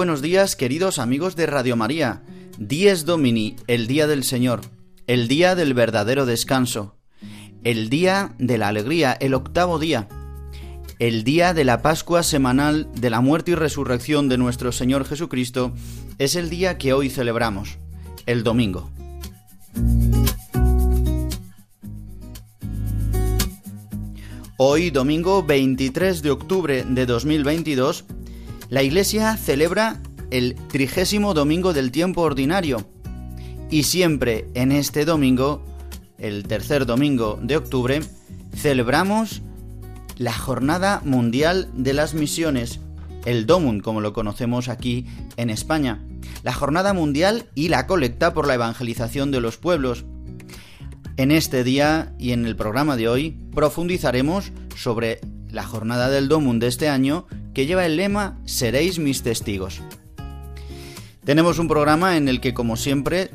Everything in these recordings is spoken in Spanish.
Buenos días, queridos amigos de Radio María. Dies Domini, el día del Señor, el día del verdadero descanso, el día de la alegría, el octavo día, el día de la Pascua semanal de la muerte y resurrección de nuestro Señor Jesucristo, es el día que hoy celebramos, el domingo. Hoy, domingo 23 de octubre de 2022, la Iglesia celebra el trigésimo domingo del tiempo ordinario y siempre en este domingo, el tercer domingo de octubre, celebramos la Jornada Mundial de las Misiones, el DOMUN, como lo conocemos aquí en España, la Jornada Mundial y la colecta por la evangelización de los pueblos. En este día y en el programa de hoy profundizaremos sobre la jornada del DOMUN de este año que lleva el lema Seréis mis testigos. Tenemos un programa en el que, como siempre,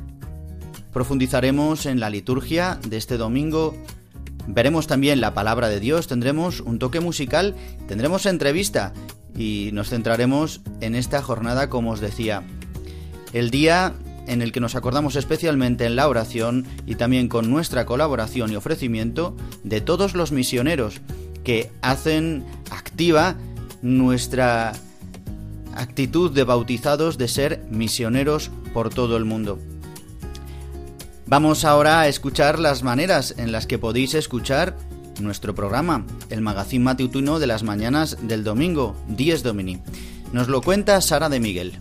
profundizaremos en la liturgia de este domingo, veremos también la palabra de Dios, tendremos un toque musical, tendremos entrevista y nos centraremos en esta jornada, como os decía, el día en el que nos acordamos especialmente en la oración y también con nuestra colaboración y ofrecimiento de todos los misioneros que hacen activa nuestra actitud de bautizados de ser misioneros por todo el mundo. Vamos ahora a escuchar las maneras en las que podéis escuchar nuestro programa, el magazín matutino de las mañanas del domingo, 10 Domini. Nos lo cuenta Sara de Miguel.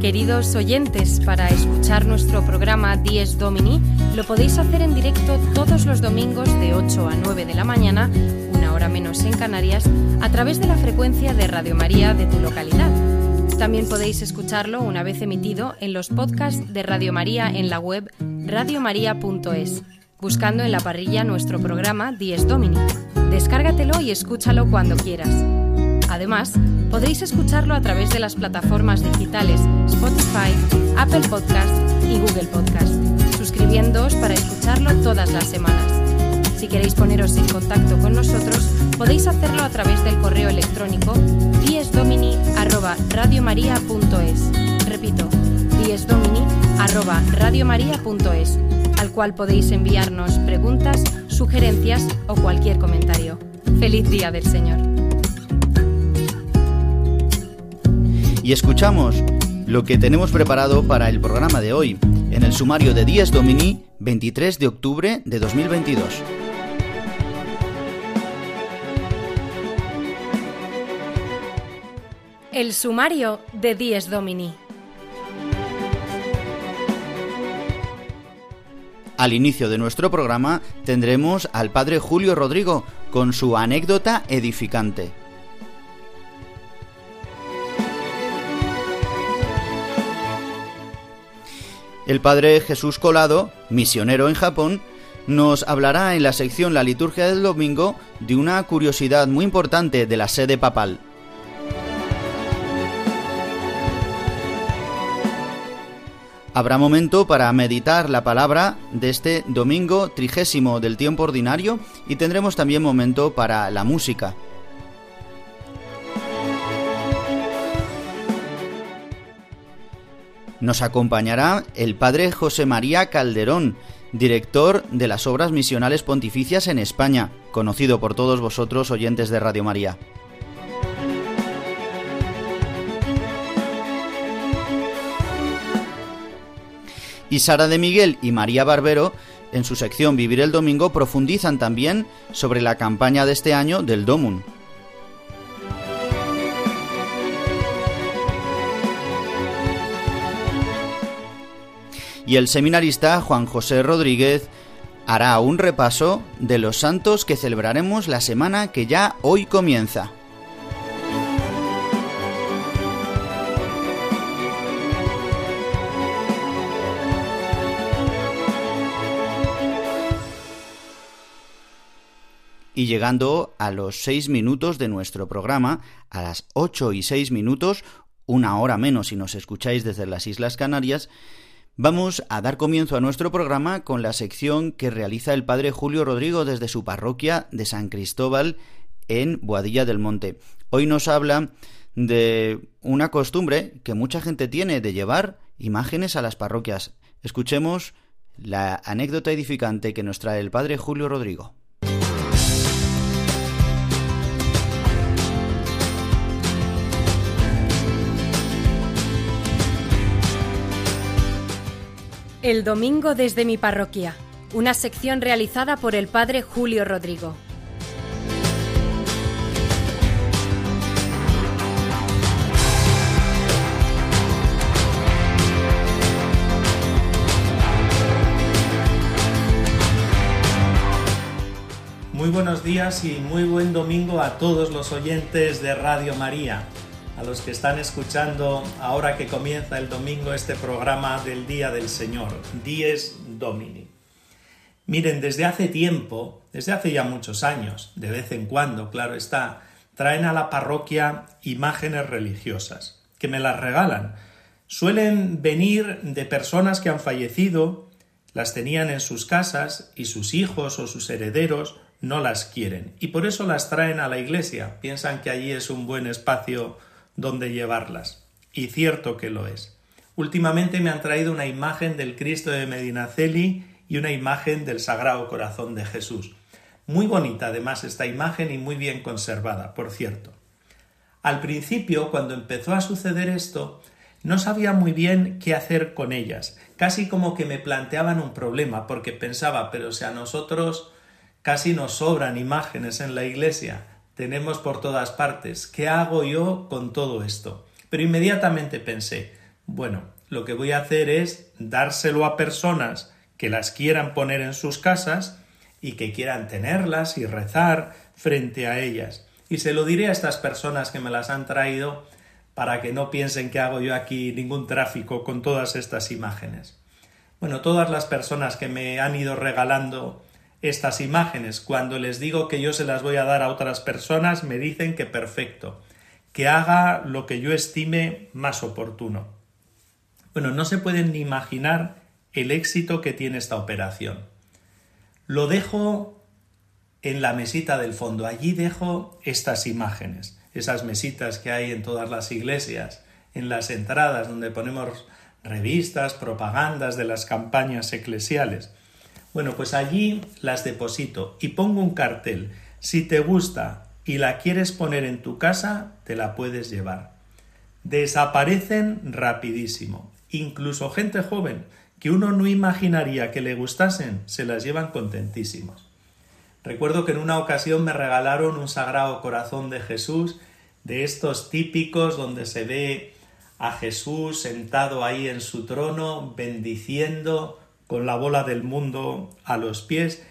Queridos oyentes, para escuchar nuestro programa 10 Domini, lo podéis hacer en directo todos los domingos de 8 a 9 de la mañana, una hora menos en Canarias, a través de la frecuencia de Radio María de tu localidad. También podéis escucharlo una vez emitido en los podcasts de Radio María en la web radiomaria.es, buscando en la parrilla nuestro programa 10 Domini. Descárgatelo y escúchalo cuando quieras. Además, podréis escucharlo a través de las plataformas digitales Spotify, Apple Podcast y Google Podcast, suscribiéndoos para escucharlo todas las semanas. Si queréis poneros en contacto con nosotros, podéis hacerlo a través del correo electrónico diesdomini@radiomaria.es. Repito, diesdomini@radiomaria.es, al cual podéis enviarnos preguntas, sugerencias o cualquier comentario. Feliz día del Señor. y escuchamos lo que tenemos preparado para el programa de hoy, en el sumario de Días Domini, 23 de octubre de 2022. El sumario de Días Domini. Al inicio de nuestro programa tendremos al padre Julio Rodrigo con su anécdota edificante. El padre Jesús Colado, misionero en Japón, nos hablará en la sección La liturgia del domingo de una curiosidad muy importante de la sede papal. Habrá momento para meditar la palabra de este domingo trigésimo del tiempo ordinario y tendremos también momento para la música. Nos acompañará el padre José María Calderón, director de las Obras Misionales Pontificias en España, conocido por todos vosotros oyentes de Radio María. Y Sara de Miguel y María Barbero, en su sección Vivir el Domingo, profundizan también sobre la campaña de este año del Domun. Y el seminarista Juan José Rodríguez hará un repaso de los santos que celebraremos la semana que ya hoy comienza. Y llegando a los seis minutos de nuestro programa, a las ocho y seis minutos, una hora menos si nos escucháis desde las Islas Canarias, vamos a dar comienzo a nuestro programa con la sección que realiza el padre Julio Rodrigo desde su parroquia de San Cristóbal en Boadilla del Monte. Hoy nos habla de una costumbre que mucha gente tiene de llevar imágenes a las parroquias. Escuchemos la anécdota edificante que nos trae el padre Julio Rodrigo. El domingo desde mi parroquia, una sección realizada por el padre Julio Rodrigo. Muy buenos días y muy buen domingo a todos los oyentes de Radio María a los que están escuchando ahora que comienza el domingo este programa del Día del Señor, Dies Domini. Miren, desde hace tiempo, desde hace ya muchos años, de vez en cuando, claro está, traen a la parroquia imágenes religiosas, que me las regalan. Suelen venir de personas que han fallecido, las tenían en sus casas y sus hijos o sus herederos no las quieren y por eso las traen a la iglesia. Piensan que allí es un buen espacio donde llevarlas. Y cierto que lo es. Últimamente me han traído una imagen del Cristo de Medinaceli y una imagen del Sagrado Corazón de Jesús. Muy bonita además esta imagen y muy bien conservada, por cierto. Al principio, cuando empezó a suceder esto, no sabía muy bien qué hacer con ellas, casi como que me planteaban un problema, porque pensaba, pero si a nosotros casi nos sobran imágenes en la iglesia, tenemos por todas partes. ¿Qué hago yo con todo esto? Pero inmediatamente pensé, bueno, lo que voy a hacer es dárselo a personas que las quieran poner en sus casas y que quieran tenerlas y rezar frente a ellas. Y se lo diré a estas personas que me las han traído para que no piensen que hago yo aquí ningún tráfico con todas estas imágenes. Bueno, todas las personas que me han ido regalando estas imágenes. Cuando les digo que yo se las voy a dar a otras personas, me dicen que perfecto, que haga lo que yo estime más oportuno. Bueno, no se pueden ni imaginar el éxito que tiene esta operación. Lo dejo en la mesita del fondo. Allí dejo estas imágenes, esas mesitas que hay en todas las iglesias, en las entradas donde ponemos revistas, propagandas de las campañas eclesiales. Bueno, pues allí las deposito y pongo un cartel. Si te gusta y la quieres poner en tu casa, te la puedes llevar. Desaparecen rapidísimo. Incluso gente joven que uno no imaginaría que le gustasen, se las llevan contentísimos. Recuerdo que en una ocasión me regalaron un sagrado corazón de Jesús, de estos típicos donde se ve a Jesús sentado ahí en su trono, bendiciendo, con la bola del mundo a los pies.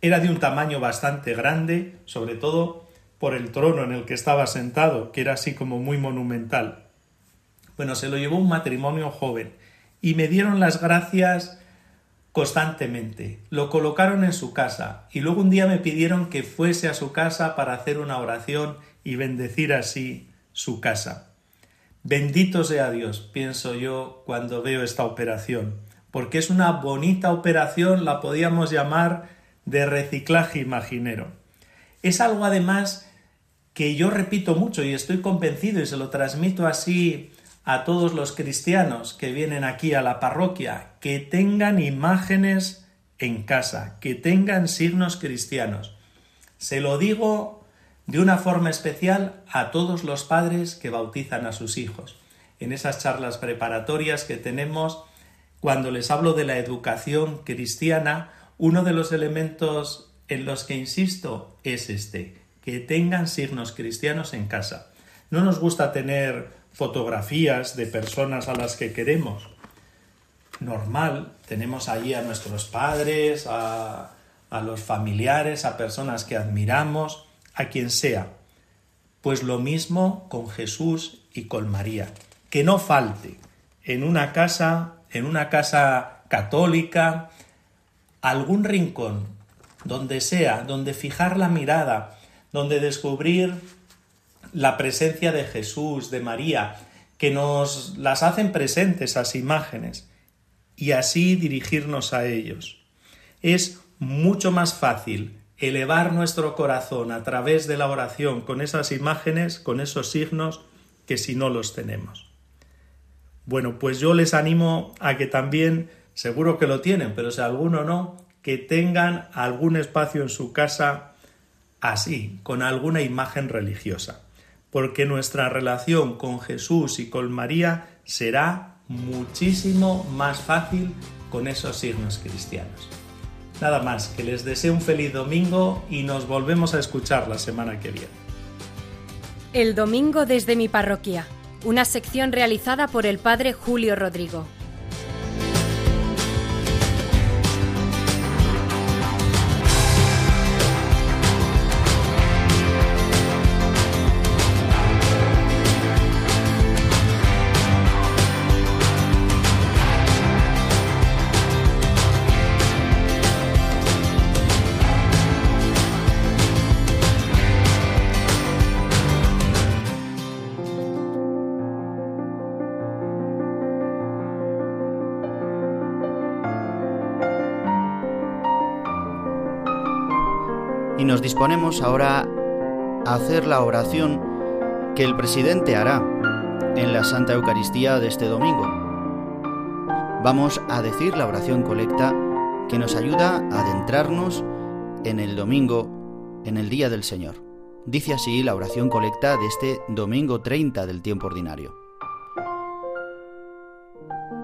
Era de un tamaño bastante grande, sobre todo por el trono en el que estaba sentado, que era así como muy monumental. Bueno, se lo llevó un matrimonio joven y me dieron las gracias constantemente. Lo colocaron en su casa y luego un día me pidieron que fuese a su casa para hacer una oración y bendecir así su casa. Bendito sea Dios, pienso yo cuando veo esta operación porque es una bonita operación, la podíamos llamar de reciclaje imaginero. Es algo además que yo repito mucho y estoy convencido y se lo transmito así a todos los cristianos que vienen aquí a la parroquia, que tengan imágenes en casa, que tengan signos cristianos. Se lo digo de una forma especial a todos los padres que bautizan a sus hijos. En esas charlas preparatorias que tenemos, cuando les hablo de la educación cristiana, uno de los elementos en los que insisto es este, que tengan signos cristianos en casa. No nos gusta tener fotografías de personas a las que queremos. Normal, tenemos allí a nuestros padres, a, a los familiares, a personas que admiramos, a quien sea. Pues lo mismo con Jesús y con María. Que no falte en una casa, en una casa católica, algún rincón, donde sea, donde fijar la mirada, donde descubrir la presencia de Jesús, de María, que nos las hacen presentes esas imágenes, y así dirigirnos a ellos. Es mucho más fácil elevar nuestro corazón a través de la oración con esas imágenes, con esos signos, que si no los tenemos. Bueno, pues yo les animo a que también, seguro que lo tienen, pero si alguno no, que tengan algún espacio en su casa así, con alguna imagen religiosa, porque nuestra relación con Jesús y con María será muchísimo más fácil con esos signos cristianos. Nada más, que les deseo un feliz domingo y nos volvemos a escuchar la semana que viene. El domingo desde mi parroquia, una sección realizada por el padre Julio Rodrigo. Nos disponemos ahora a hacer la oración que el presidente hará en la Santa Eucaristía de este domingo. Vamos a decir la oración colecta que nos ayuda a adentrarnos en el domingo, en el día del Señor. Dice así la oración colecta de este domingo 30 del tiempo ordinario.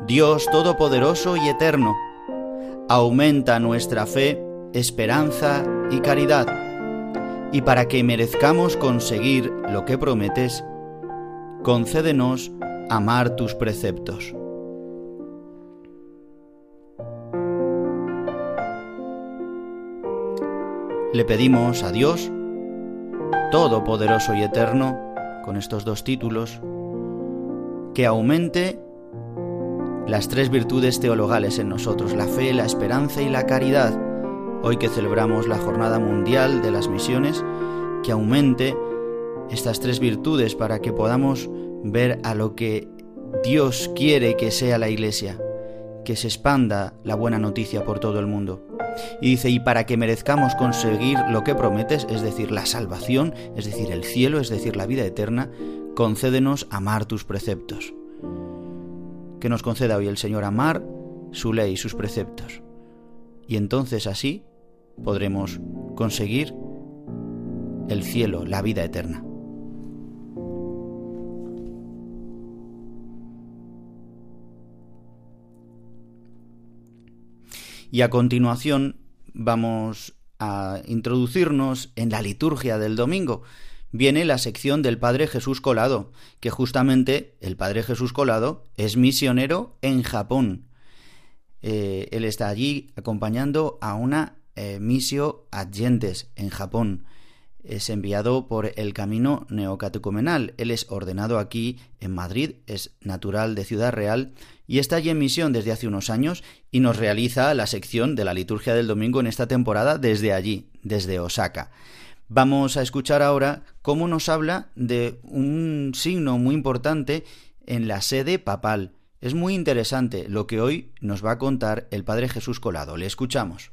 Dios Todopoderoso y Eterno, aumenta nuestra fe, esperanza y caridad, y para que merezcamos conseguir lo que prometes, concédenos amar tus preceptos. Le pedimos a Dios, Todopoderoso y Eterno, con estos dos títulos, que aumente las tres virtudes teologales en nosotros, la fe, la esperanza y la caridad, hoy que celebramos la Jornada Mundial de las Misiones, que aumente estas tres virtudes para que podamos ver a lo que Dios quiere que sea la Iglesia, que se expanda la buena noticia por todo el mundo. Y dice, y para que merezcamos conseguir lo que prometes, es decir, la salvación, es decir, el cielo, es decir, la vida eterna, concédenos amar tus preceptos. Que nos conceda hoy el Señor amar su ley, sus preceptos. Y entonces así podremos conseguir el cielo, la vida eterna. Y a continuación vamos a introducirnos en la liturgia del domingo. Viene la sección del Padre Jesús Colado, que justamente el Padre Jesús Colado es misionero en Japón. Eh, él está allí acompañando a una eh, misio adyentes en Japón. Es enviado por el camino neocatecumenal. Él es ordenado aquí en Madrid, es natural de Ciudad Real y está allí en misión desde hace unos años y nos realiza la sección de la liturgia del domingo en esta temporada desde allí, desde Osaka. Vamos a escuchar ahora cómo nos habla de un signo muy importante en la sede papal. Es muy interesante lo que hoy nos va a contar el Padre Jesús Colado. Le escuchamos.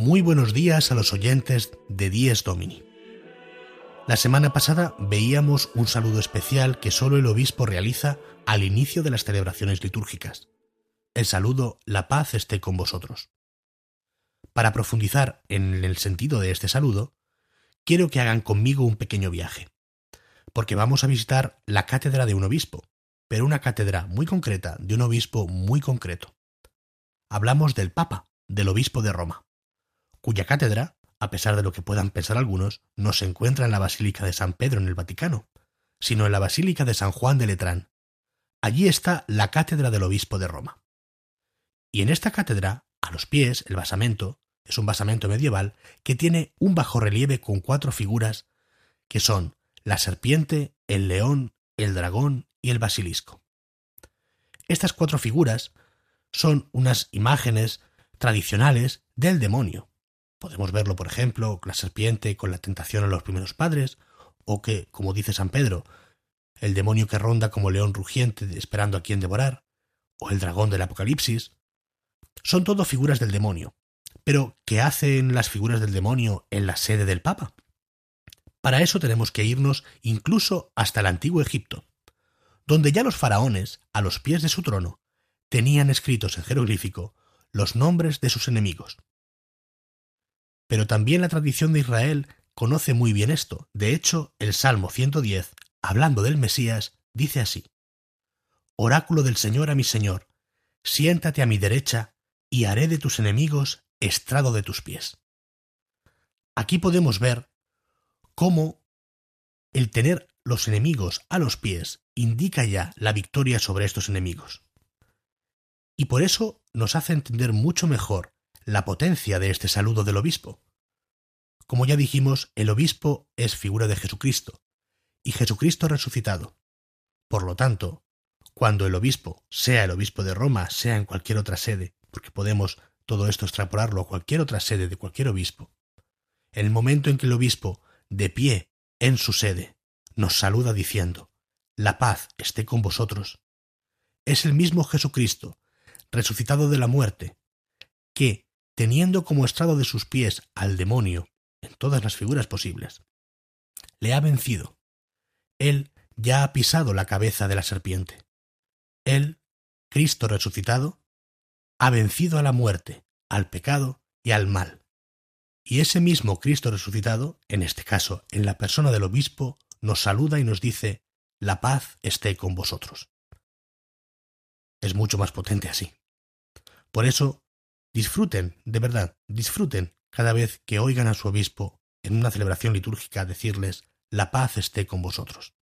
Muy buenos días a los oyentes de Dies Domini. La semana pasada veíamos un saludo especial que solo el obispo realiza al inicio de las celebraciones litúrgicas. El saludo La paz esté con vosotros. Para profundizar en el sentido de este saludo, quiero que hagan conmigo un pequeño viaje, porque vamos a visitar la cátedra de un obispo, pero una cátedra muy concreta de un obispo muy concreto. Hablamos del Papa, del obispo de Roma, cuya cátedra a pesar de lo que puedan pensar algunos, no se encuentra en la Basílica de San Pedro en el Vaticano, sino en la Basílica de San Juan de Letrán. Allí está la cátedra del obispo de Roma. Y en esta cátedra, a los pies, el basamento, es un basamento medieval que tiene un bajo relieve con cuatro figuras que son la serpiente, el león, el dragón y el basilisco. Estas cuatro figuras son unas imágenes tradicionales del demonio, Podemos verlo, por ejemplo, la serpiente con la tentación a los primeros padres, o que, como dice San Pedro, el demonio que ronda como león rugiente esperando a quien devorar, o el dragón del Apocalipsis. Son todo figuras del demonio. Pero, ¿qué hacen las figuras del demonio en la sede del Papa? Para eso tenemos que irnos incluso hasta el antiguo Egipto, donde ya los faraones, a los pies de su trono, tenían escritos en jeroglífico los nombres de sus enemigos. Pero también la tradición de Israel conoce muy bien esto. De hecho, el Salmo 110, hablando del Mesías, dice así. Oráculo del Señor a mi Señor, siéntate a mi derecha, y haré de tus enemigos estrado de tus pies. Aquí podemos ver cómo el tener los enemigos a los pies indica ya la victoria sobre estos enemigos. Y por eso nos hace entender mucho mejor la potencia de este saludo del obispo. Como ya dijimos, el obispo es figura de Jesucristo, y Jesucristo resucitado. Por lo tanto, cuando el obispo, sea el obispo de Roma, sea en cualquier otra sede, porque podemos todo esto extrapolarlo a cualquier otra sede de cualquier obispo, el momento en que el obispo, de pie en su sede, nos saluda diciendo, La paz esté con vosotros, es el mismo Jesucristo, resucitado de la muerte, que, teniendo como estrado de sus pies al demonio en todas las figuras posibles, le ha vencido. Él ya ha pisado la cabeza de la serpiente. Él, Cristo resucitado, ha vencido a la muerte, al pecado y al mal. Y ese mismo Cristo resucitado, en este caso en la persona del obispo, nos saluda y nos dice, la paz esté con vosotros. Es mucho más potente así. Por eso Disfruten, de verdad, disfruten cada vez que oigan a su obispo en una celebración litúrgica decirles la paz esté con vosotros.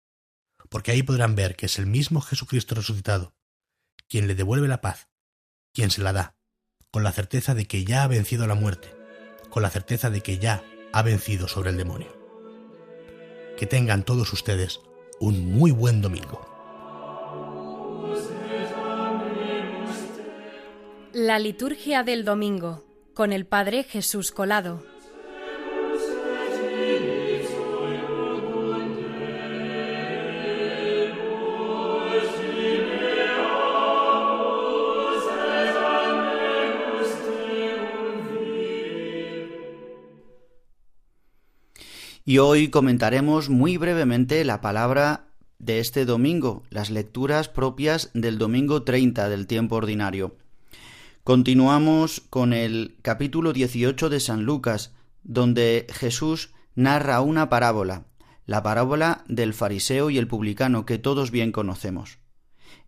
Porque ahí podrán ver que es el mismo Jesucristo resucitado quien le devuelve la paz, quien se la da, con la certeza de que ya ha vencido la muerte, con la certeza de que ya ha vencido sobre el demonio. Que tengan todos ustedes un muy buen domingo. La liturgia del domingo con el Padre Jesús Colado. Y hoy comentaremos muy brevemente la palabra de este domingo, las lecturas propias del domingo 30 del tiempo ordinario. Continuamos con el capítulo 18 de San Lucas, donde Jesús narra una parábola, la parábola del fariseo y el publicano que todos bien conocemos.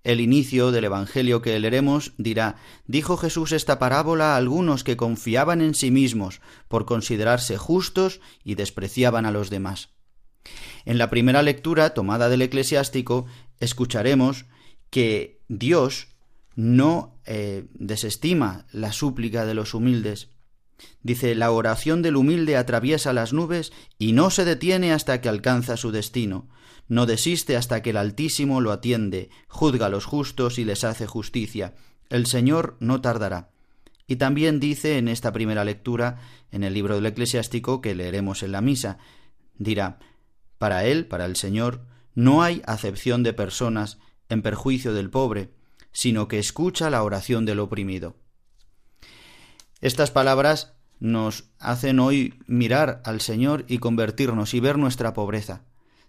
El inicio del Evangelio que leeremos dirá Dijo Jesús esta parábola a algunos que confiaban en sí mismos por considerarse justos y despreciaban a los demás. En la primera lectura tomada del eclesiástico escucharemos que Dios no eh, desestima la súplica de los humildes. Dice, la oración del humilde atraviesa las nubes y no se detiene hasta que alcanza su destino, no desiste hasta que el Altísimo lo atiende, juzga a los justos y les hace justicia. El Señor no tardará. Y también dice en esta primera lectura, en el libro del eclesiástico que leeremos en la misa, dirá, para él, para el Señor, no hay acepción de personas en perjuicio del pobre, sino que escucha la oración del oprimido. Estas palabras nos hacen hoy mirar al Señor y convertirnos y ver nuestra pobreza.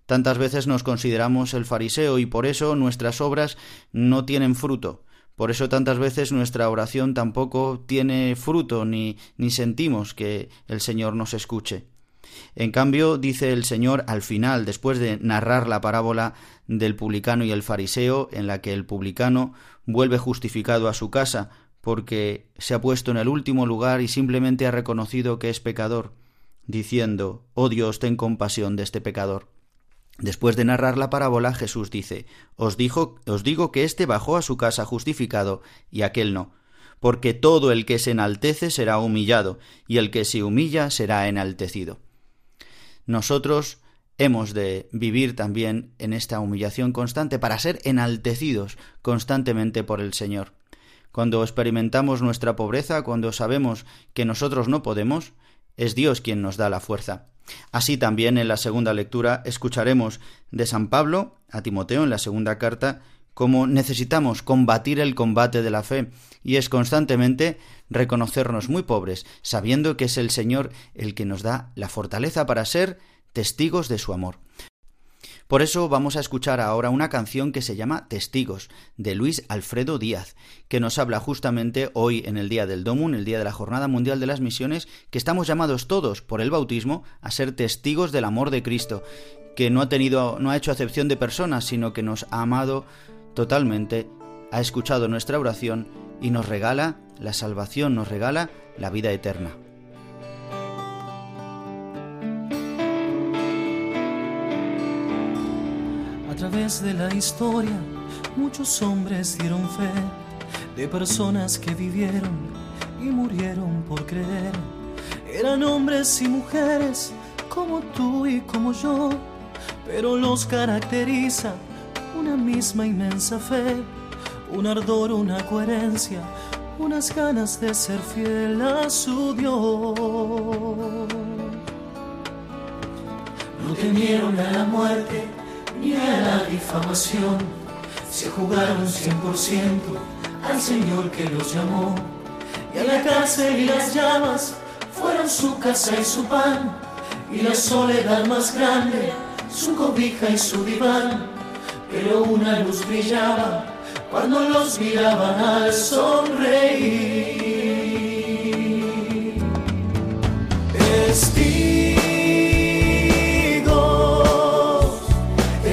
Tantas veces nos consideramos el fariseo y por eso nuestras obras no tienen fruto. Por eso tantas veces nuestra oración tampoco tiene fruto ni, ni sentimos que el Señor nos escuche. En cambio, dice el Señor al final, después de narrar la parábola del publicano y el fariseo, en la que el publicano vuelve justificado a su casa, porque se ha puesto en el último lugar y simplemente ha reconocido que es pecador, diciendo, Oh Dios, ten compasión de este pecador. Después de narrar la parábola, Jesús dice, Os, dijo, os digo que éste bajó a su casa justificado y aquel no, porque todo el que se enaltece será humillado, y el que se humilla será enaltecido. Nosotros hemos de vivir también en esta humillación constante para ser enaltecidos constantemente por el Señor. Cuando experimentamos nuestra pobreza, cuando sabemos que nosotros no podemos, es Dios quien nos da la fuerza. Así también en la segunda lectura escucharemos de San Pablo a Timoteo en la segunda carta cómo necesitamos combatir el combate de la fe y es constantemente reconocernos muy pobres, sabiendo que es el Señor el que nos da la fortaleza para ser testigos de su amor. Por eso vamos a escuchar ahora una canción que se llama Testigos, de Luis Alfredo Díaz, que nos habla justamente hoy en el día del Domun, el día de la Jornada Mundial de las Misiones, que estamos llamados todos por el bautismo a ser testigos del amor de Cristo, que no ha tenido, no ha hecho acepción de personas, sino que nos ha amado totalmente, ha escuchado nuestra oración y nos regala la salvación, nos regala la vida eterna. A través de la historia, muchos hombres dieron fe de personas que vivieron y murieron por creer. Eran hombres y mujeres como tú y como yo, pero los caracteriza una misma inmensa fe, un ardor, una coherencia, unas ganas de ser fiel a su Dios. No temieron a la muerte ni a la difamación. Se jugaron 100% al Señor que los llamó. Y a la cárcel y las llamas fueron su casa y su pan. Y la soledad más grande, su cobija y su diván. Pero una luz brillaba cuando los miraban al sonreír.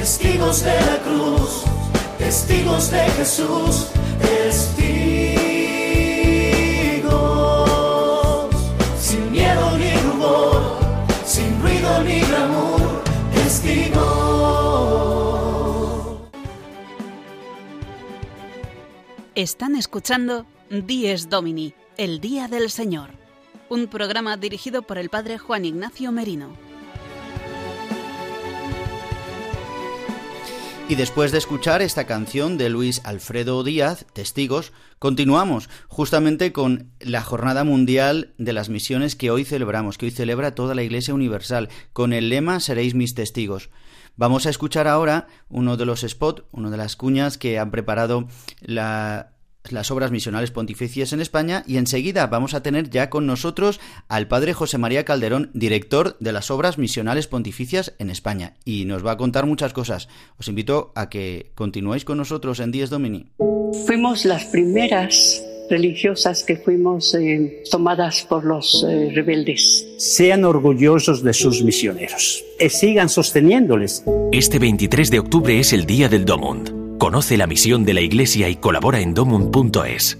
testigos de la cruz, testigos de Jesús, Están escuchando Dies Domini, el Día del Señor, un programa dirigido por el Padre Juan Ignacio Merino. Y después de escuchar esta canción de Luis Alfredo Díaz, Testigos, continuamos justamente con la Jornada Mundial de las Misiones que hoy celebramos, que hoy celebra toda la Iglesia Universal, con el lema Seréis mis testigos. Vamos a escuchar ahora uno de los spots, una de las cuñas que han preparado la las obras misionales pontificias en España y enseguida vamos a tener ya con nosotros al padre José María Calderón, director de las obras misionales pontificias en España y nos va a contar muchas cosas. Os invito a que continuéis con nosotros en Dies Domini. Fuimos las primeras religiosas que fuimos eh, tomadas por los eh, rebeldes. Sean orgullosos de sus misioneros y sigan sosteniéndoles. Este 23 de octubre es el Día del Domund Conoce la misión de la Iglesia y colabora en domun.es.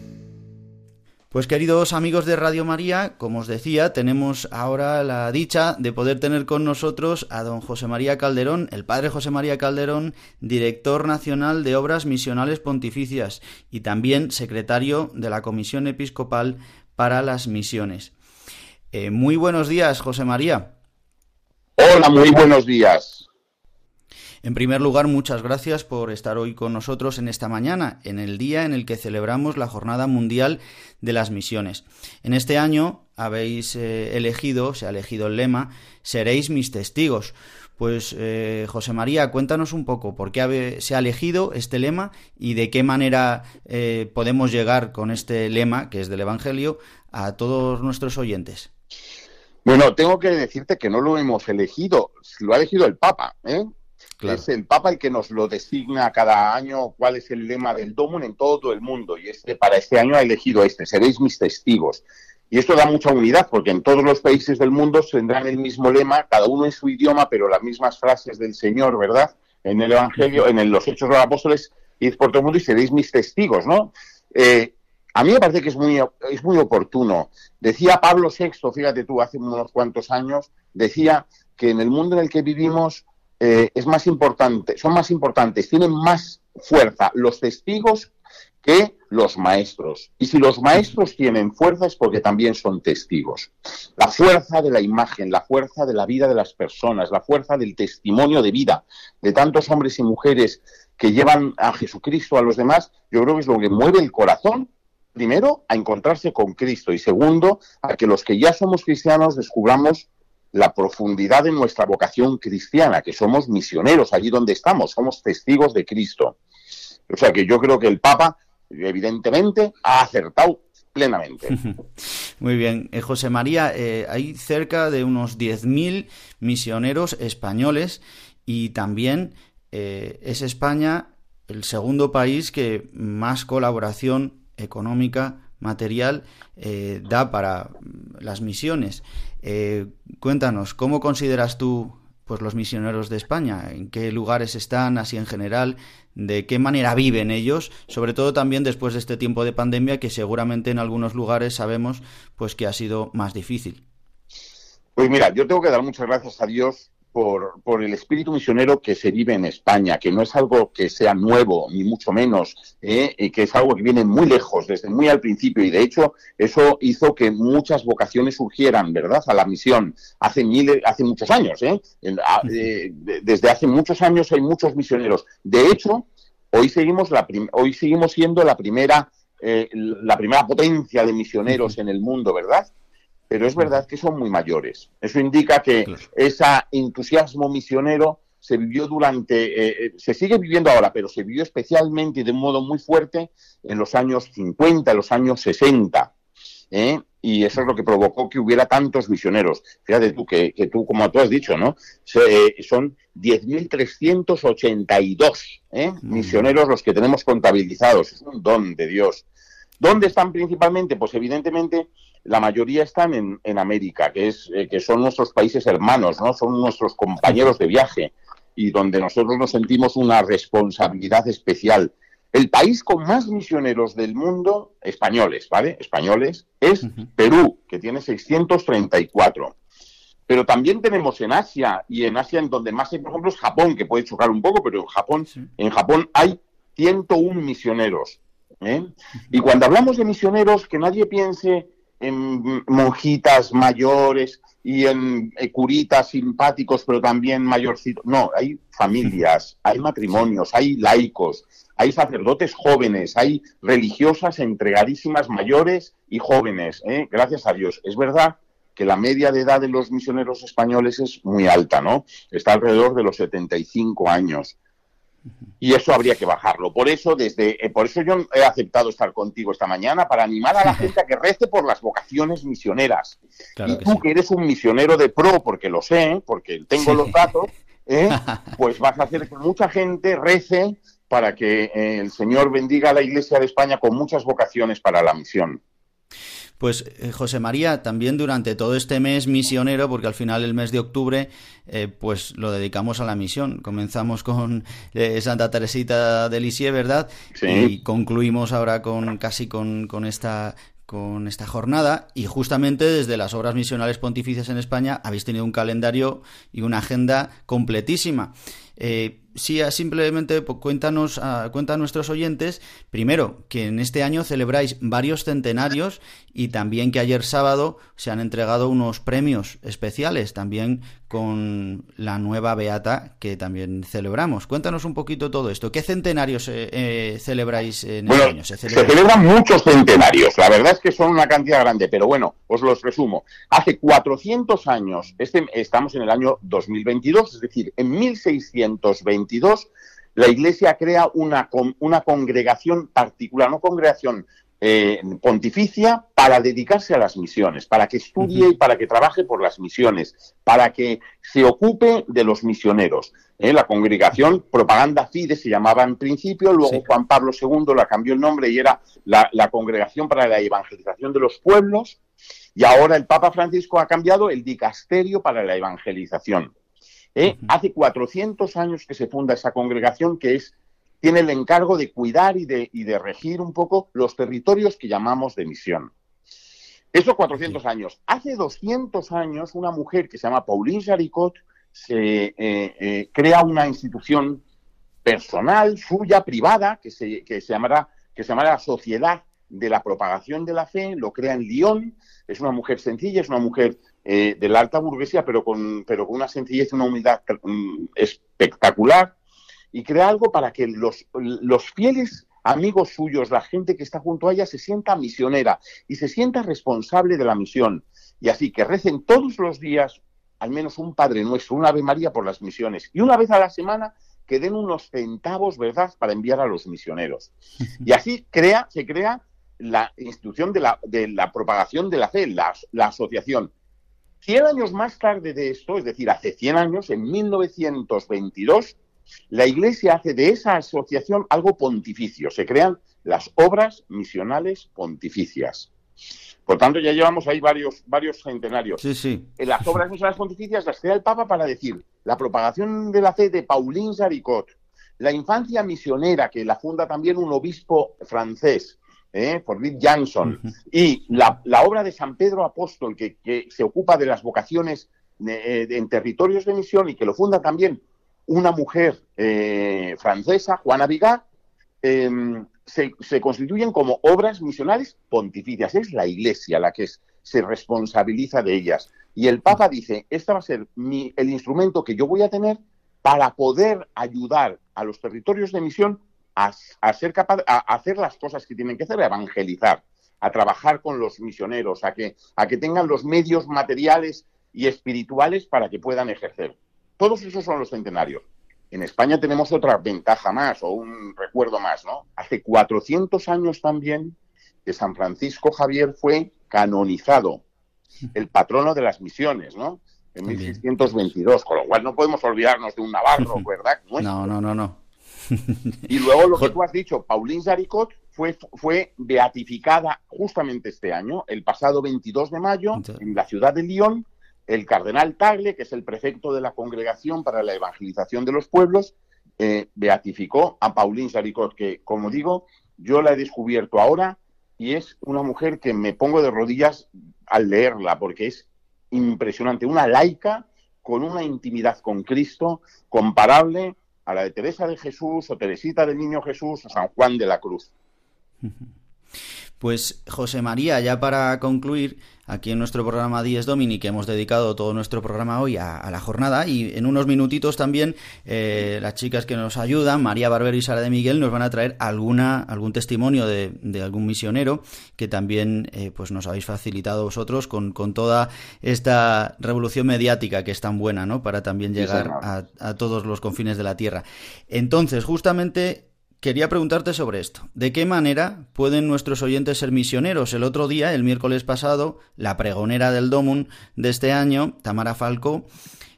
Pues queridos amigos de Radio María, como os decía, tenemos ahora la dicha de poder tener con nosotros a don José María Calderón, el padre José María Calderón, director nacional de Obras Misionales Pontificias y también secretario de la Comisión Episcopal para las Misiones. Eh, muy buenos días, José María. Hola, muy buenos días. En primer lugar, muchas gracias por estar hoy con nosotros en esta mañana, en el día en el que celebramos la Jornada Mundial de las Misiones. En este año habéis eh, elegido, se ha elegido el lema, seréis mis testigos. Pues eh, José María, cuéntanos un poco por qué se ha elegido este lema y de qué manera eh, podemos llegar con este lema, que es del Evangelio, a todos nuestros oyentes. Bueno, tengo que decirte que no lo hemos elegido, lo ha elegido el Papa. ¿eh? Es el Papa el que nos lo designa cada año cuál es el lema del Domum en todo el mundo. Y este, para este año ha elegido este, seréis mis testigos. Y esto da mucha unidad, porque en todos los países del mundo tendrán el mismo lema, cada uno en su idioma, pero las mismas frases del Señor, ¿verdad? En el Evangelio, en los Hechos de los Apóstoles, id por todo el mundo y seréis mis testigos, ¿no? Eh, a mí me parece que es muy, es muy oportuno. Decía Pablo VI, fíjate tú, hace unos cuantos años, decía que en el mundo en el que vivimos eh, es más importante, son más importantes, tienen más fuerza los testigos que los maestros. Y si los maestros tienen fuerza es porque también son testigos. La fuerza de la imagen, la fuerza de la vida de las personas, la fuerza del testimonio de vida de tantos hombres y mujeres que llevan a Jesucristo a los demás, yo creo que es lo que mueve el corazón, primero, a encontrarse con Cristo y segundo, a que los que ya somos cristianos descubramos la profundidad de nuestra vocación cristiana, que somos misioneros allí donde estamos, somos testigos de Cristo. O sea que yo creo que el Papa evidentemente ha acertado plenamente. Muy bien. Eh, José María, eh, hay cerca de unos 10.000 misioneros españoles y también eh, es España el segundo país que más colaboración económica, material, da para las misiones. cuéntanos, ¿cómo consideras tú pues los misioneros de España, en qué lugares están, así en general, de qué manera viven ellos, sobre todo también después de este tiempo de pandemia que seguramente en algunos lugares sabemos pues que ha sido más difícil. Pues mira, yo tengo que dar muchas gracias a Dios por, por, el espíritu misionero que se vive en España, que no es algo que sea nuevo, ni mucho menos, ¿eh? y que es algo que viene muy lejos, desde muy al principio, y de hecho eso hizo que muchas vocaciones surgieran, ¿verdad?, a la misión, hace, miles, hace muchos años, ¿eh? eh desde hace muchos años hay muchos misioneros. De hecho, hoy seguimos, la hoy seguimos siendo la primera, eh, la primera potencia de misioneros en el mundo, ¿verdad? Pero es verdad que son muy mayores. Eso indica que ese entusiasmo misionero se vivió durante, eh, eh, se sigue viviendo ahora, pero se vivió especialmente y de modo muy fuerte en los años 50, en los años 60. ¿eh? Y eso es lo que provocó que hubiera tantos misioneros. Fíjate tú, que, tú, como tú has dicho, ¿no? son 10.382 ¿eh? misioneros los que tenemos contabilizados. Es un don de Dios. ¿Dónde están principalmente? Pues evidentemente la mayoría están en, en América, que, es, eh, que son nuestros países hermanos, ¿no? son nuestros compañeros de viaje y donde nosotros nos sentimos una responsabilidad especial. El país con más misioneros del mundo, españoles, ¿vale? Españoles, es Perú, que tiene 634. Pero también tenemos en Asia, y en Asia en donde más hay, por ejemplo, es Japón, que puede chocar un poco, pero en Japón, en Japón hay 101 misioneros. ¿eh? Y cuando hablamos de misioneros, que nadie piense en monjitas mayores y en eh, curitas simpáticos, pero también mayorcitos. No, hay familias, hay matrimonios, hay laicos, hay sacerdotes jóvenes, hay religiosas entregadísimas mayores y jóvenes, ¿eh? gracias a Dios. Es verdad que la media de edad de los misioneros españoles es muy alta, ¿no? Está alrededor de los 75 años y eso habría que bajarlo. Por eso, desde, eh, por eso yo he aceptado estar contigo esta mañana para animar a la gente a que rece por las vocaciones misioneras. y tú que eres un misionero de pro, porque lo sé, porque tengo los datos, ¿eh? pues vas a hacer que mucha gente rece para que eh, el Señor bendiga a la Iglesia de España con muchas vocaciones para la misión. Pues eh, José María, también durante todo este mes misionero, porque al final el mes de octubre, eh, pues lo dedicamos a la misión. Comenzamos con eh, Santa Teresita de Lisieux, ¿verdad? Sí. Y concluimos ahora con casi con, con esta con esta jornada y justamente desde las obras misionales pontificias en España habéis tenido un calendario y una agenda completísima. Eh, sí, simplemente pues, cuéntanos, a, cuenta a nuestros oyentes, primero, que en este año celebráis varios centenarios y también que ayer sábado se han entregado unos premios especiales, también con la nueva Beata que también celebramos. Cuéntanos un poquito todo esto. ¿Qué centenarios eh, eh, celebráis en este año? ¿Se, celebran muchos centenarios, la verdad es que son una cantidad grande, pero bueno, os los resumo. Hace 400 años, este, estamos en el año 2022, es decir, en 1622, la Iglesia crea una, una congregación particular, no congregación eh, pontificia para dedicarse a las misiones, para que estudie y para que trabaje por las misiones, para que se ocupe de los misioneros. ¿eh? La congregación Propaganda Fide se llamaba en principio, luego Juan Pablo II la cambió el nombre y era la, Congregación para la Evangelización de los Pueblos, y ahora el Papa Francisco ha cambiado el Dicasterio para la Evangelización. ¿Eh? Hace 400 años que se funda esa congregación que es tiene el encargo de cuidar y de, y de regir un poco los territorios que llamamos de misión. Eso 400 años. Hace 200 años, una mujer que se llama Pauline Jaricot se eh, eh, crea una institución personal, suya, privada, que se, que se, llamará, que se llamará la Sociedad de la Propagación de la Fe, lo crea en Lyon. Es una mujer sencilla, es una mujer eh, de la alta burguesía, pero con, pero con una sencillez y una humildad mm, espectacular y crea algo para que los, los fieles amigos suyos, la gente que está junto a ella, se sienta misionera y se sienta responsable de la misión. Y así que recen todos los días al menos un Padre Nuestro, una Ave María por las misiones. Y una vez a la semana que den unos centavos, ¿verdad?, para enviar a los misioneros. Y así crea, se crea la institución de la, de la propagación de la fe, la, la asociación. Cien años más tarde de esto, es decir, hace 100 años, en 1922, la Iglesia hace de esa asociación algo pontificio, se crean las obras misionales pontificias. Por tanto, ya llevamos ahí varios, varios centenarios. Sí, sí. En las obras misionales pontificias las crea el Papa para decir la propagación de la fe de Pauline Jaricot, la infancia misionera, que la funda también un obispo francés, ¿eh? por David Jansson, y la, obra de San Pedro Apóstol, que, se ocupa de las vocaciones eh, en territorios de misión y que lo funda también una mujer eh, francesa, Juana Vigat, em, se, constituyen como obras misionales pontificias. Es la Iglesia la que se responsabiliza de ellas. Y el Papa dice, este va a ser el instrumento que yo voy a tener para poder ayudar a los territorios de misión a, ser capaz, a, hacer las cosas que tienen que hacer, a evangelizar, a trabajar con los misioneros, a que, a que tengan los medios materiales y espirituales para que puedan ejercer. Todos esos son los centenarios. En España tenemos otra ventaja más o un recuerdo más, ¿no? Hace 400 años también que San Francisco Javier fue canonizado, el patrono de las misiones, ¿no? En 1622, con lo cual no podemos olvidarnos de un navarro, ¿verdad? No, no, no, no. y luego lo que tú has dicho, Pauline Jaricot fue, fue beatificada justamente este año, el pasado 22 de mayo, en la ciudad de Lyon, el cardenal Tagle, que es el prefecto de la Congregación para la Evangelización de los Pueblos, eh, beatificó a Pauline Saricot, que, como digo, yo la he descubierto ahora y es una mujer que me pongo de rodillas al leerla, porque es impresionante, una laica con una intimidad con Cristo comparable a la de Teresa de Jesús o Teresita del Niño Jesús o San Juan de la Cruz. Pues José María, ya para concluir, aquí en nuestro programa Dies Domini, que hemos dedicado todo nuestro programa hoy a, la jornada, y en unos minutitos también eh, las chicas que nos ayudan, María Barbero y Sara de Miguel, nos van a traer alguna, algún testimonio de, algún misionero que también eh, pues nos habéis facilitado vosotros con, con, toda esta revolución mediática que es tan buena, ¿no? Para también llegar a, a todos los confines de la tierra. Entonces, justamente Quería preguntarte sobre esto. ¿De qué manera pueden nuestros oyentes ser misioneros? El otro día, el miércoles pasado, la pregonera del Domun de este año, Tamara Falco,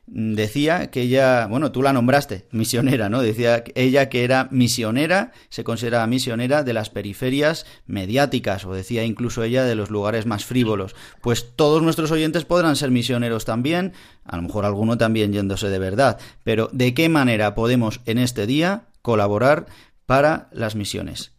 decía que ella, bueno, tú la nombraste misionera, ¿no? Decía ella que era misionera, se considera misionera de las periferias mediáticas, o decía incluso ella de los lugares más frívolos. Pues todos nuestros oyentes podrán ser misioneros también, a lo mejor alguno también yéndose de verdad, pero ¿de qué manera podemos en este día colaborar para las misiones?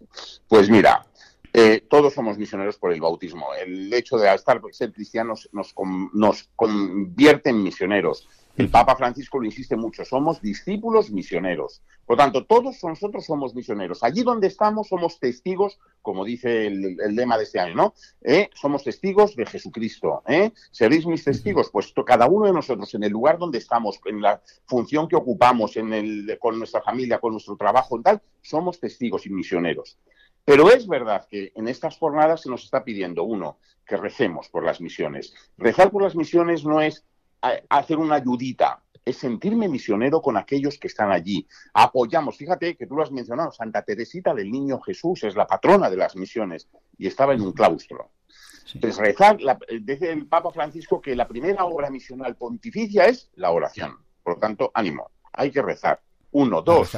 Pues mira, eh, todos somos misioneros por el bautismo. El hecho de estar, ser cristianos nos, nos convierte en misioneros. El Papa Francisco lo insiste mucho, somos discípulos misioneros. Por lo tanto, todos nosotros somos misioneros. Allí donde estamos somos testigos, como dice el, lema de este año, ¿no? ¿Eh? Somos testigos de Jesucristo. ¿eh? ¿Seréis mis testigos? Pues cada uno de nosotros, en el lugar donde estamos, en la función que ocupamos, en el, con nuestra familia, con nuestro trabajo y tal, somos testigos y misioneros. Pero es verdad que en estas jornadas se nos está pidiendo, uno, que recemos por las misiones. Rezar por las misiones no es hacer una ayudita, es sentirme misionero con aquellos que están allí. Apoyamos, fíjate que tú lo has mencionado, Santa Teresita del Niño Jesús es la patrona de las misiones y estaba en un claustro. Entonces, rezar, dice el Papa Francisco que la primera obra misional pontificia es la oración. Por lo tanto, ánimo, hay que rezar. Uno, dos.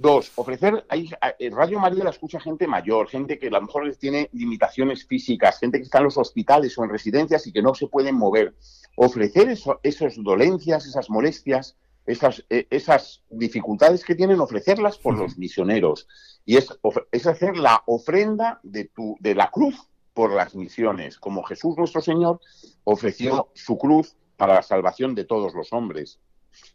Dos, ofrecer, hay, Radio María la escucha gente mayor, gente que a lo mejor tiene limitaciones físicas, gente que está en los hospitales o en residencias y que no se pueden mover ofrecer esas dolencias, esas molestias, esas, eh, esas, dificultades que tienen, ofrecerlas por los misioneros. Y es, es hacer la ofrenda de, tu, de la cruz por las misiones, como Jesús nuestro Señor ofreció su cruz para la salvación de todos los hombres.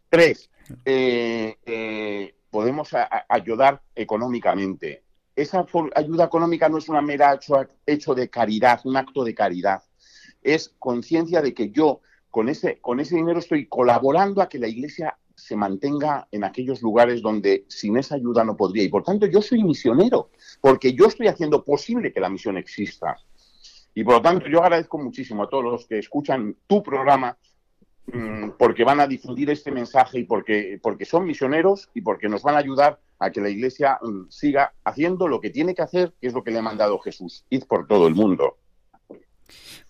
Tres, eh, eh, podemos ayudar económicamente. Esa ayuda económica no es una mera hecho, de caridad, un acto de caridad. Es conciencia de que yo con ese, con ese dinero estoy colaborando a que la Iglesia se mantenga en aquellos lugares donde sin esa ayuda no podría. Y por tanto yo soy misionero, porque yo estoy haciendo posible que la misión exista. Y por lo tanto yo agradezco muchísimo a todos los que escuchan tu programa porque van a difundir este mensaje y porque, porque son misioneros y porque nos van a ayudar a que la Iglesia mm, siga haciendo lo que tiene que hacer, que es lo que le ha mandado Jesús. Id por todo el mundo.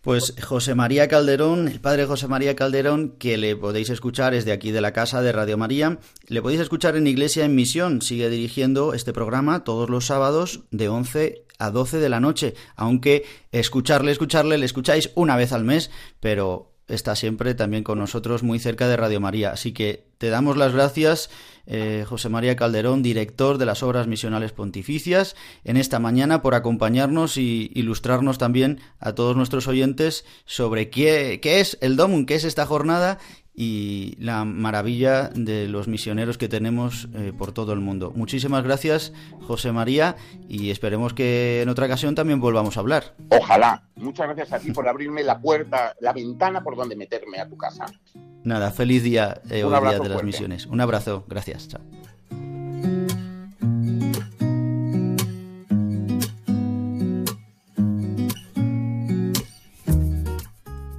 Pues José María Calderón, el padre José María Calderón, que le podéis escuchar desde aquí de la casa de Radio María, le podéis escuchar en Iglesia en Misión, sigue dirigiendo este programa todos los sábados de 11 a 12 de la noche, aunque escucharle, escucharle, le escucháis una vez al mes, pero está siempre también con nosotros muy cerca de Radio María. Así que te damos las gracias, eh, José María Calderón, director de las Obras Misionales Pontificias, en esta mañana por acompañarnos y ilustrarnos también a todos nuestros oyentes sobre qué, qué es el DOMUN, qué es esta jornada y la maravilla de los misioneros que tenemos eh, por todo el mundo. Muchísimas gracias, José María, y esperemos que en otra ocasión también volvamos a hablar. Ojalá. Muchas gracias a ti por abrirme la puerta, la ventana por donde meterme a tu casa. Nada, feliz día, eh, hoy día de las misiones. Un abrazo, gracias. Chao.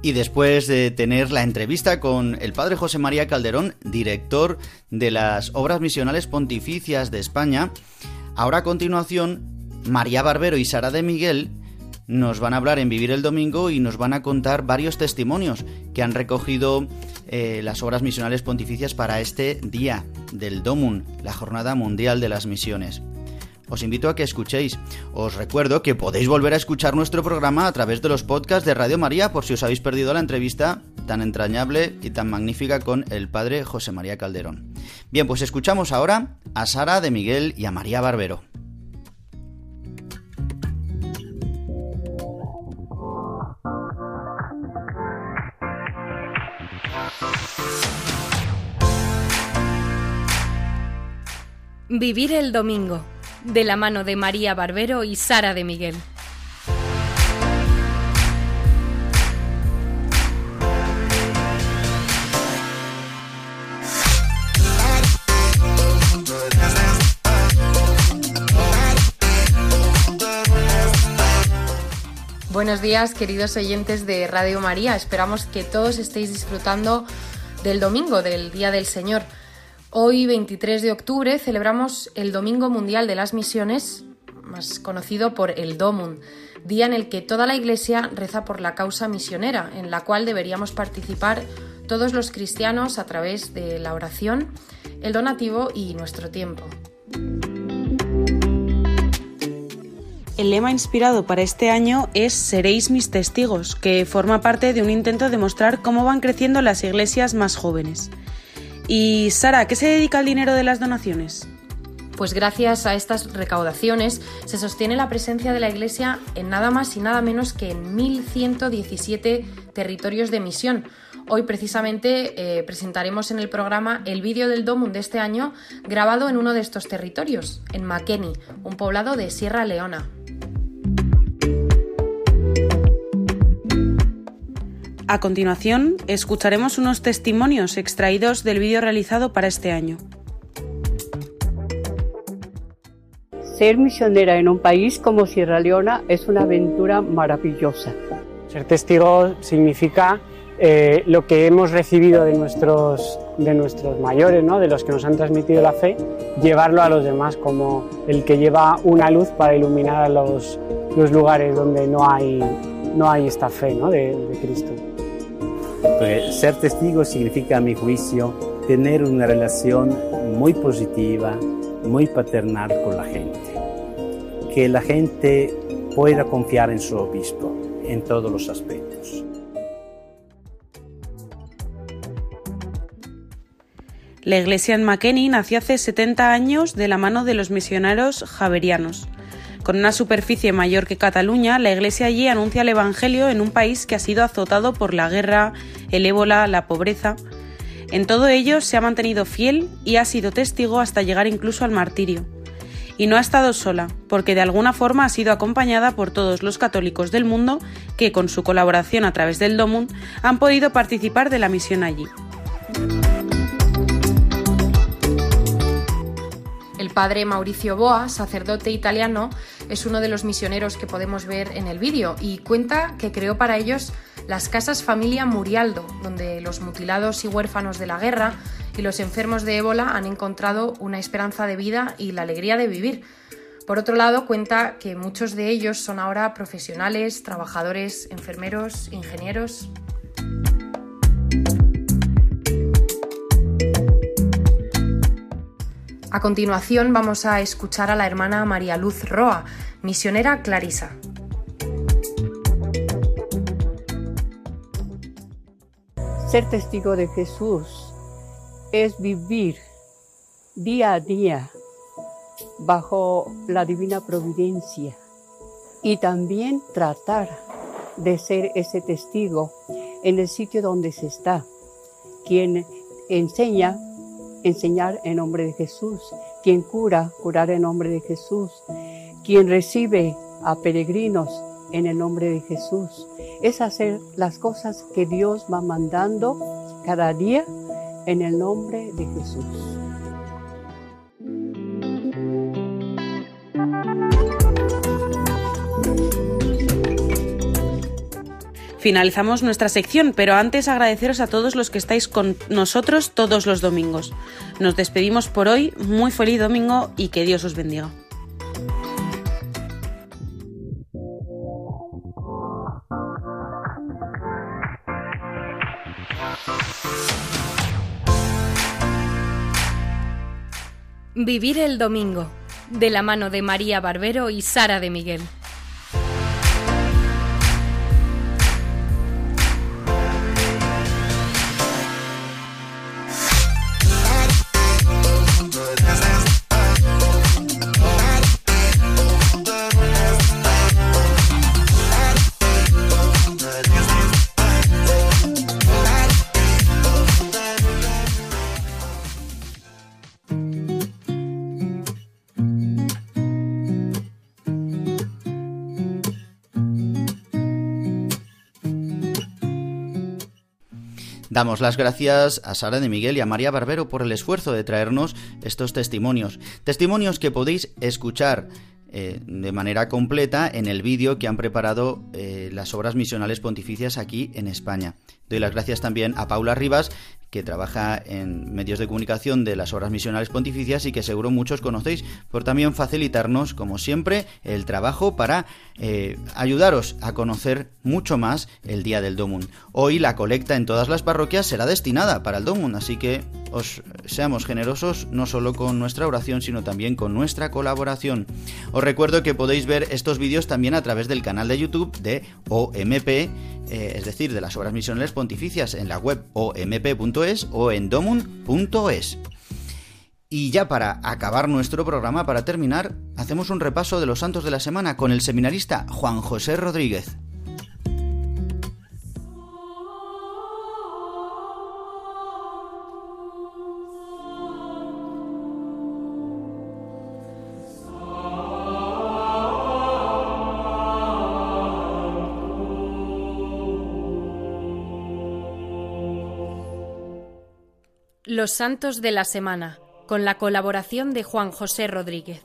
Y después de tener la entrevista con el padre José María Calderón, director de las Obras Misionales Pontificias de España, ahora a continuación María Barbero y Sara de Miguel nos van a hablar en Vivir el Domingo y nos van a contar varios testimonios que han recogido eh, las obras misionales pontificias para este día del DOMUN, la Jornada Mundial de las Misiones os invito a que escuchéis. Os recuerdo que podéis volver a escuchar nuestro programa a través de los podcasts de Radio María por si os habéis perdido la entrevista tan entrañable y tan magnífica con el padre José María Calderón. Bien, pues escuchamos ahora a Sara de Miguel y a María Barbero. Vivir el domingo de la mano de María Barbero y Sara de Miguel. Buenos días, queridos oyentes de Radio María. Esperamos que todos estéis disfrutando del domingo, del Día del Señor. Hoy, 23 de octubre, celebramos el Domingo Mundial de las Misiones, más conocido por el DOMUN, día en el que toda la Iglesia reza por la causa misionera, en la cual deberíamos participar todos los cristianos a través de la oración, el donativo y nuestro tiempo. El lema inspirado para este año es Seréis mis testigos, que forma parte de un intento de mostrar cómo van creciendo las iglesias más jóvenes. Y Sara, ¿a qué se dedica el dinero de las donaciones? Pues gracias a estas recaudaciones se sostiene la presencia de la Iglesia en nada más y nada menos que en 1.117 territorios de misión, Hoy precisamente eh, presentaremos en el programa el vídeo del Domum de este año grabado en uno de estos territorios, en Makeni, un poblado de Sierra Leona. A continuación, escucharemos unos testimonios extraídos del vídeo realizado para este año. Ser misionera en un país como Sierra Leona es una aventura maravillosa. Ser testigo significa eh, lo que hemos recibido de nuestros, de nuestros mayores, ¿no? de los que nos han transmitido la fe, llevarlo a los demás como el que lleva una luz para iluminar los, los lugares donde no hay, no hay esta fe ¿no? de, de Cristo. Ser testigo significa, a mi juicio, tener una relación muy positiva, muy paternal con la gente. Que la gente pueda confiar en su obispo en todos los aspectos. La iglesia en McKinney nació hace 70 años de la mano de los misioneros javerianos. Con una superficie mayor que Cataluña, la Iglesia allí anuncia el Evangelio en un país que ha sido azotado por la guerra, el ébola, la pobreza. En todo ello se ha mantenido fiel y ha sido testigo hasta llegar incluso al martirio. Y no ha estado sola, porque de alguna forma ha sido acompañada por todos los católicos del mundo que, con su colaboración a través del DOMUN, han podido participar de la misión allí. El padre Mauricio Boa, sacerdote italiano, es uno de los misioneros que podemos ver en el vídeo y cuenta que creó para ellos las casas familia Murialdo, donde los mutilados y huérfanos de la guerra y los enfermos de ébola han encontrado una esperanza de vida y la alegría de vivir. Por otro lado, cuenta que muchos de ellos son ahora profesionales, trabajadores, enfermeros, ingenieros. A continuación vamos a escuchar a la hermana María Luz Roa, misionera clarisa. Ser testigo de Jesús es vivir día a día bajo la divina providencia y también tratar de ser ese testigo en el sitio donde se está, quien enseña enseñar en nombre de Jesús, quien cura, curar en nombre de Jesús, quien recibe a peregrinos en el nombre de Jesús. Es hacer las cosas que Dios va mandando cada día en el nombre de Jesús. Finalizamos nuestra sección, pero antes agradeceros a todos los que estáis con nosotros todos los domingos. Nos despedimos por hoy, muy feliz domingo y que Dios os bendiga. Vivir el domingo, de la mano de María Barbero y Sara de Miguel. Damos las gracias a Sara de Miguel y a María Barbero por el esfuerzo de traernos estos testimonios. Testimonios que podéis escuchar eh, de manera completa en el vídeo que han preparado eh, las obras misionales pontificias aquí en España. Doy las gracias también a Paula Rivas, que trabaja en medios de comunicación de las obras misionales pontificias y que seguro muchos conocéis, por también facilitarnos, como siempre, el trabajo para eh, ayudaros a conocer mucho más el Día del Domun. Hoy la colecta en todas las parroquias será destinada para el Domun, así que os seamos generosos no solo con nuestra oración, sino también con nuestra colaboración. Os recuerdo que podéis ver estos vídeos también a través del canal de YouTube de OMP, eh, es decir, de las obras misionales pontificias en la web omp.es o en domun.es. Y ya para acabar nuestro programa, para terminar, hacemos un repaso de los santos de la semana con el seminarista Juan José Rodríguez. Los Santos de la Semana, con la colaboración de Juan José Rodríguez.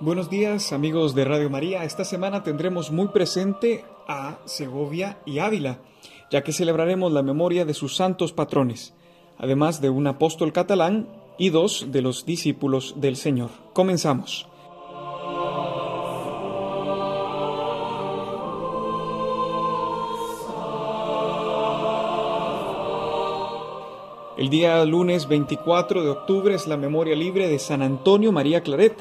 Buenos días amigos de Radio María. Esta semana tendremos muy presente a Segovia y Ávila, ya que celebraremos la memoria de sus santos patrones, además de un apóstol catalán y dos de los discípulos del Señor. Comenzamos. El día lunes 24 de octubre es la memoria libre de San Antonio María Claret,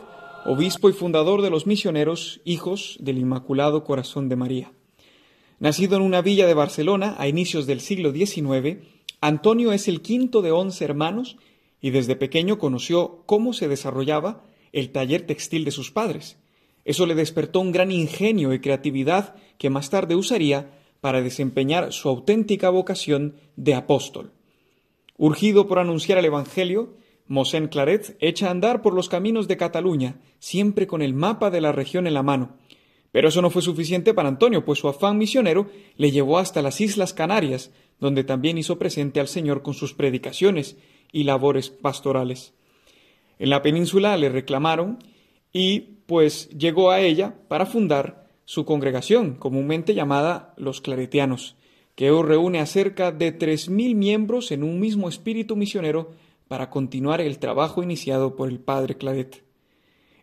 obispo y fundador de los misioneros hijos del Inmaculado Corazón de María. Nacido en una villa de Barcelona a inicios del siglo XIX, Antonio es el quinto de once hermanos y desde pequeño conoció cómo se desarrollaba el taller textil de sus padres. Eso le despertó un gran ingenio y creatividad que más tarde usaría para desempeñar su auténtica vocación de apóstol. Urgido por anunciar el Evangelio, Mosén Claret echa a andar por los caminos de Cataluña, siempre con el mapa de la región en la mano. Pero eso no fue suficiente para Antonio, pues su afán misionero le llevó hasta las Islas Canarias, donde también hizo presente al Señor con sus predicaciones y labores pastorales. En la península le reclamaron y pues llegó a ella para fundar su congregación, comúnmente llamada los claretianos, que reúne a cerca de tres mil miembros en un mismo espíritu misionero para continuar el trabajo iniciado por el padre Claret.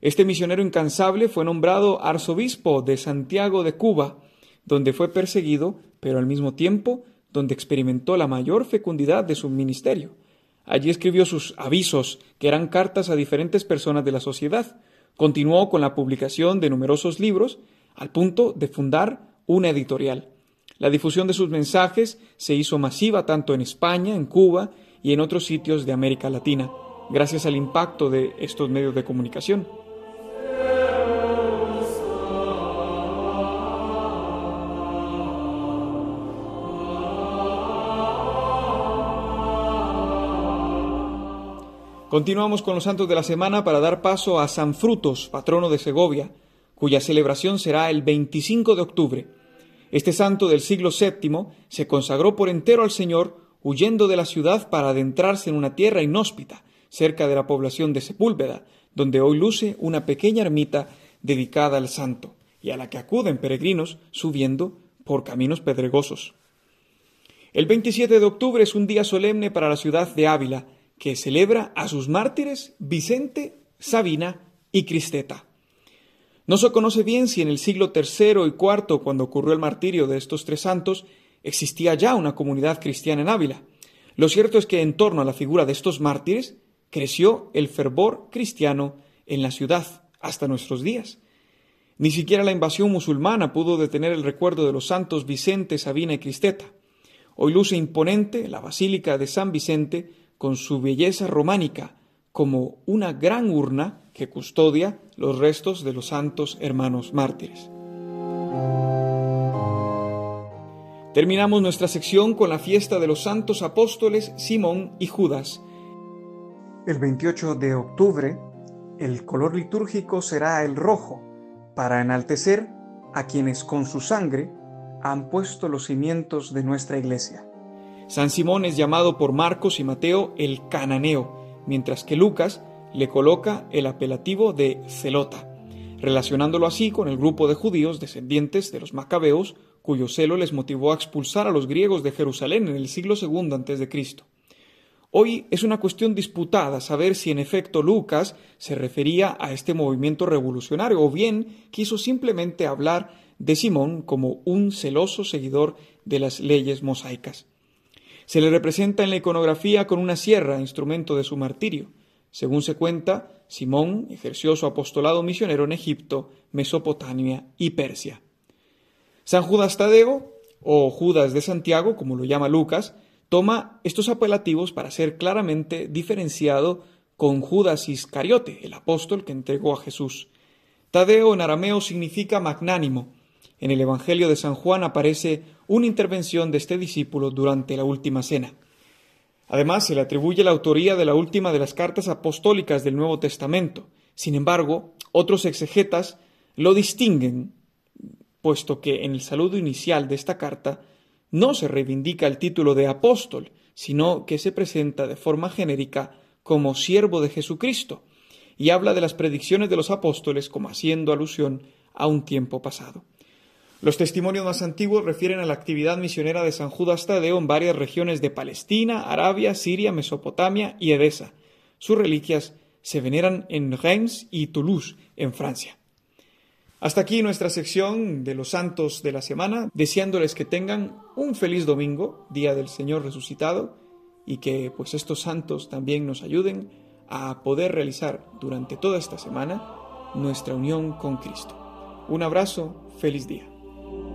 Este misionero incansable fue nombrado arzobispo de Santiago de Cuba, donde fue perseguido, pero al mismo tiempo donde experimentó la mayor fecundidad de su ministerio. Allí escribió sus avisos, que eran cartas a diferentes personas de la sociedad. Continuó con la publicación de numerosos libros, al punto de fundar una editorial. La difusión de sus mensajes se hizo masiva tanto en España, en Cuba y en otros sitios de América Latina, gracias al impacto de estos medios de comunicación. Continuamos con los santos de la semana para dar paso a San Frutos, patrono de Segovia, cuya celebración será el 25 de octubre. Este santo del siglo VII se consagró por entero al Señor, huyendo de la ciudad para adentrarse en una tierra inhóspita, cerca de la población de Sepúlveda, donde hoy luce una pequeña ermita dedicada al santo, y a la que acuden peregrinos subiendo por caminos pedregosos. El 27 de octubre es un día solemne para la ciudad de Ávila, que celebra a sus mártires Vicente, Sabina y Cristeta. No se conoce bien si en el siglo III y IV, cuando ocurrió el martirio de estos tres santos, existía ya una comunidad cristiana en Ávila. Lo cierto es que en torno a la figura de estos mártires creció el fervor cristiano en la ciudad hasta nuestros días. Ni siquiera la invasión musulmana pudo detener el recuerdo de los santos Vicente, Sabina y Cristeta. Hoy luce imponente la Basílica de San Vicente con su belleza románica como una gran urna que custodia los restos de los santos hermanos mártires. Terminamos nuestra sección con la fiesta de los santos apóstoles Simón y Judas. El 28 de octubre, el color litúrgico será el rojo, para enaltecer a quienes con su sangre han puesto los cimientos de nuestra iglesia. San Simón es llamado por Marcos y Mateo el cananeo, mientras que Lucas le coloca el apelativo de Celota, relacionándolo así con el grupo de judíos descendientes de los macabeos, cuyo celo les motivó a expulsar a los griegos de Jerusalén en el siglo II a.C. Hoy es una cuestión disputada saber si en efecto Lucas se refería a este movimiento revolucionario o bien quiso simplemente hablar de Simón como un celoso seguidor de las leyes mosaicas. Se le representa en la iconografía con una sierra, instrumento de su martirio. Según se cuenta, Simón ejerció su apostolado misionero en Egipto, Mesopotamia y Persia. San Judas Tadeo, o Judas de Santiago, como lo llama Lucas, toma estos apelativos para ser claramente diferenciado con Judas Iscariote, el apóstol que entregó a Jesús. Tadeo en arameo significa magnánimo. En el Evangelio de San Juan aparece una intervención de este discípulo durante la última cena. Además, se le atribuye la autoría de la última de las cartas apostólicas del Nuevo Testamento. Sin embargo, Otros exegetas lo distinguen, puesto que en el saludo inicial de esta carta no se reivindica el título de apóstol, sino que se presenta de forma genérica como siervo de Jesucristo, y habla de las predicciones de los apóstoles como haciendo alusión a un tiempo pasado. Los testimonios más antiguos refieren a la actividad misionera de San Judas Tadeo en varias regiones de Palestina, Arabia, Siria, Mesopotamia y Edesa. Sus reliquias se veneran en Reims y Toulouse, en Francia. Hasta aquí nuestra sección de los santos de la semana, deseándoles que tengan un feliz domingo, día del Señor resucitado, y que pues estos santos también nos ayuden a poder realizar durante toda esta semana nuestra unión con Cristo. Un abrazo, feliz día.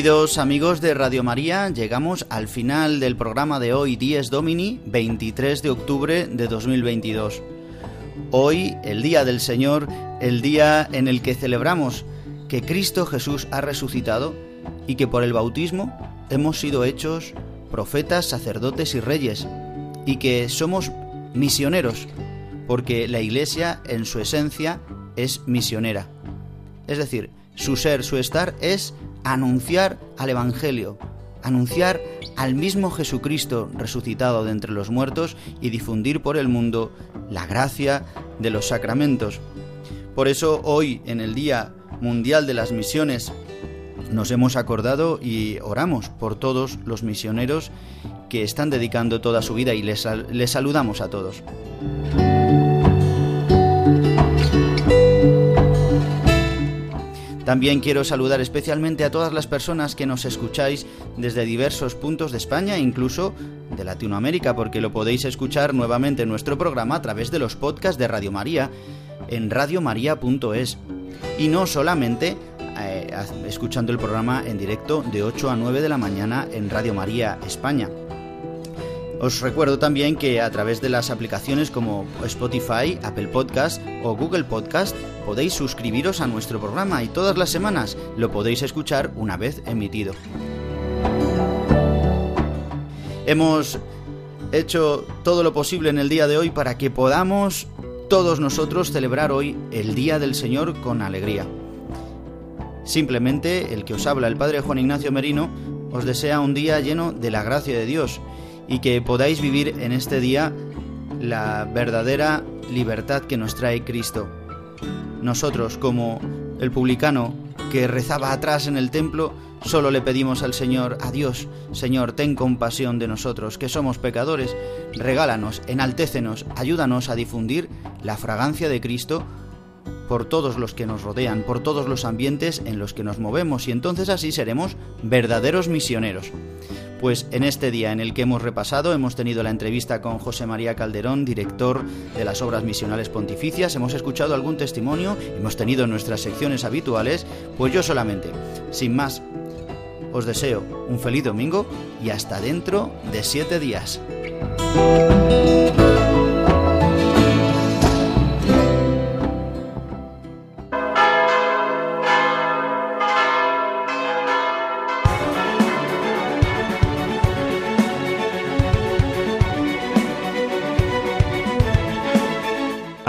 Queridos amigos de Radio María, llegamos al final del programa de hoy, Dies Domini, 23 de octubre de 2022. Hoy, el Día del Señor, el día en el que celebramos que Cristo Jesús ha resucitado y que por el bautismo hemos sido hechos profetas, sacerdotes y reyes, y que somos misioneros, porque la Iglesia en su esencia es misionera. Es decir, su ser, su estar es anunciar al Evangelio, anunciar al mismo Jesucristo resucitado de entre los muertos y difundir por el mundo la gracia de los sacramentos. Por eso hoy, en el Día Mundial de las Misiones, nos hemos acordado y oramos por todos los misioneros que están dedicando toda su vida y les, les saludamos a todos. También quiero saludar especialmente a todas las personas que nos escucháis desde diversos puntos de España e incluso de Latinoamérica, porque lo podéis escuchar nuevamente en nuestro programa a través de los podcasts de Radio María en radiomaria.es. Y no solamente eh, escuchando el programa en directo de 8 a 9 de la mañana en Radio María España. Os recuerdo también que a través de las aplicaciones como Spotify, Apple Podcast o Google Podcast podéis suscribiros a nuestro programa y todas las semanas lo podéis escuchar una vez emitido. Hemos hecho todo lo posible en el día de hoy para que podamos todos nosotros celebrar hoy el Día del Señor con alegría. Simplemente el que os habla, el Padre Juan Ignacio Merino, os desea un día lleno de la gracia de Dios y que podáis vivir en este día la verdadera libertad que nos trae Cristo. Nosotros, como el publicano que rezaba atrás en el templo, solo le pedimos al Señor, a Dios, Señor, ten compasión de nosotros, que somos pecadores, regálanos, enaltécenos, ayúdanos a difundir la fragancia de Cristo por todos los que nos rodean, por todos los ambientes en los que nos movemos, y entonces así seremos verdaderos misioneros. Pues en este día en el que hemos repasado hemos tenido la entrevista con José María Calderón, director de las Obras Misionales Pontificias, hemos escuchado algún testimonio, hemos tenido nuestras secciones habituales, pues yo solamente, sin más, os deseo un feliz domingo y hasta dentro de siete días.